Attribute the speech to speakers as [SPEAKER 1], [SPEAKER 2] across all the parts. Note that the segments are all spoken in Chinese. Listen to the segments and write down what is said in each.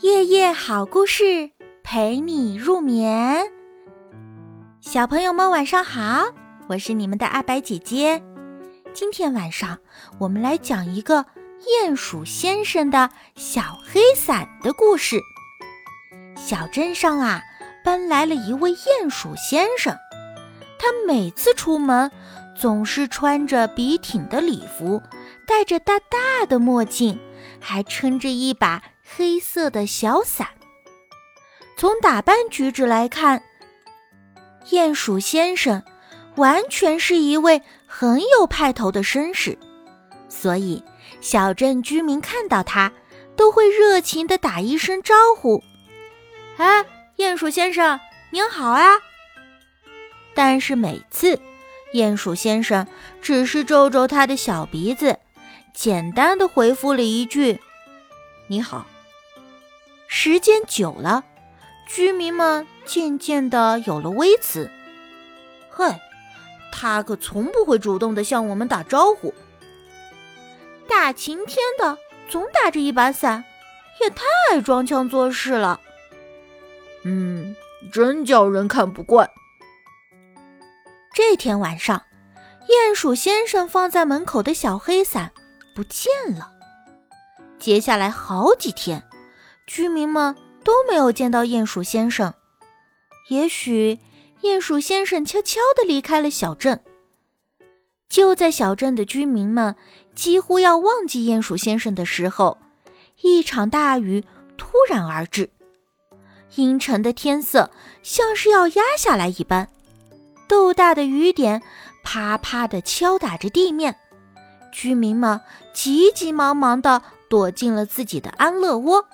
[SPEAKER 1] 夜夜好故事陪你入眠，小朋友们晚上好，我是你们的阿白姐姐。今天晚上我们来讲一个鼹鼠先生的小黑伞的故事。小镇上啊，搬来了一位鼹鼠先生，他每次出门总是穿着笔挺的礼服，戴着大大的墨镜，还撑着一把。黑色的小伞。从打扮举止来看，鼹鼠先生完全是一位很有派头的绅士，所以小镇居民看到他都会热情地打一声招呼：“哎，鼹鼠先生，您好啊！”但是每次，鼹鼠先生只是皱皱他的小鼻子，简单的回复了一句：“你好。”时间久了，居民们渐渐的有了微词。嘿，他可从不会主动的向我们打招呼。大晴天的，总打着一把伞，也太爱装腔作势了。
[SPEAKER 2] 嗯，真叫人看不惯。
[SPEAKER 1] 这天晚上，鼹鼠先生放在门口的小黑伞不见了。接下来好几天。居民们都没有见到鼹鼠先生，也许鼹鼠先生悄悄地离开了小镇。就在小镇的居民们几乎要忘记鼹鼠先生的时候，一场大雨突然而至，阴沉的天色像是要压下来一般，豆大的雨点啪啪地敲打着地面，居民们急急忙忙地躲进了自己的安乐窝。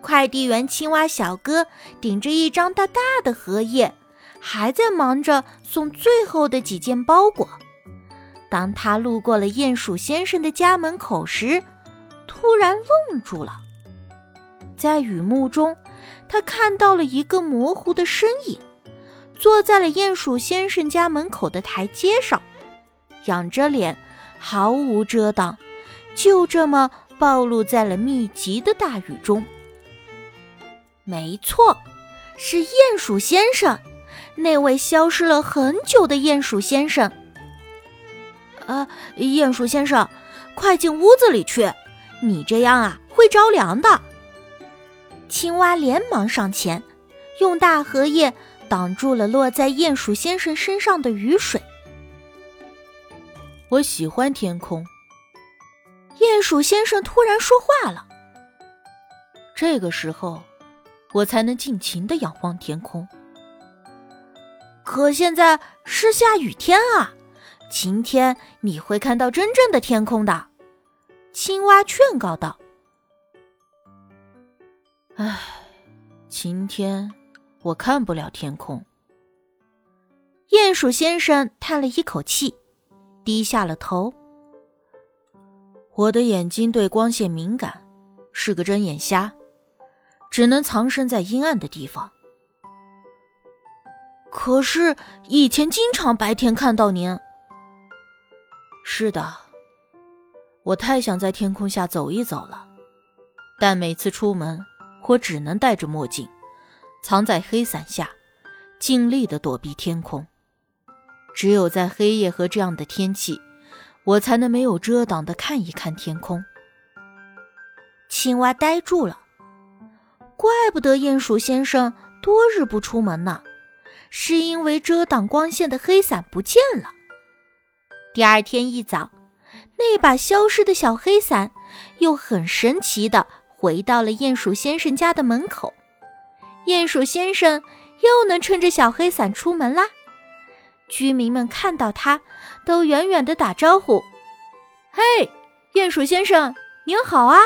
[SPEAKER 1] 快递员青蛙小哥顶着一张大大的荷叶，还在忙着送最后的几件包裹。当他路过了鼹鼠先生的家门口时，突然愣住了。在雨幕中，他看到了一个模糊的身影，坐在了鼹鼠先生家门口的台阶上，仰着脸，毫无遮挡，就这么暴露在了密集的大雨中。没错，是鼹鼠先生，那位消失了很久的鼹鼠先生。啊，鼹鼠先生，快进屋子里去，你这样啊会着凉的。青蛙连忙上前，用大荷叶挡住了落在鼹鼠先生身上的雨水。
[SPEAKER 2] 我喜欢天空。
[SPEAKER 1] 鼹鼠先生突然说话了。
[SPEAKER 2] 这个时候。我才能尽情的仰望天空。
[SPEAKER 1] 可现在是下雨天啊，晴天你会看到真正的天空的。青蛙劝告道：“
[SPEAKER 2] 唉，晴天我看不了天空。”
[SPEAKER 1] 鼹鼠先生叹了一口气，低下了头。
[SPEAKER 2] 我的眼睛对光线敏感，是个睁眼瞎。只能藏身在阴暗的地方。
[SPEAKER 1] 可是以前经常白天看到您。
[SPEAKER 2] 是的，我太想在天空下走一走了，但每次出门，我只能戴着墨镜，藏在黑伞下，尽力的躲避天空。只有在黑夜和这样的天气，我才能没有遮挡的看一看天空。
[SPEAKER 1] 青蛙呆住了。怪不得鼹鼠先生多日不出门呢，是因为遮挡光线的黑伞不见了。第二天一早，那把消失的小黑伞又很神奇的回到了鼹鼠先生家的门口。鼹鼠先生又能撑着小黑伞出门啦。居民们看到他，都远远的打招呼：“嘿，鼹鼠先生，您好啊！”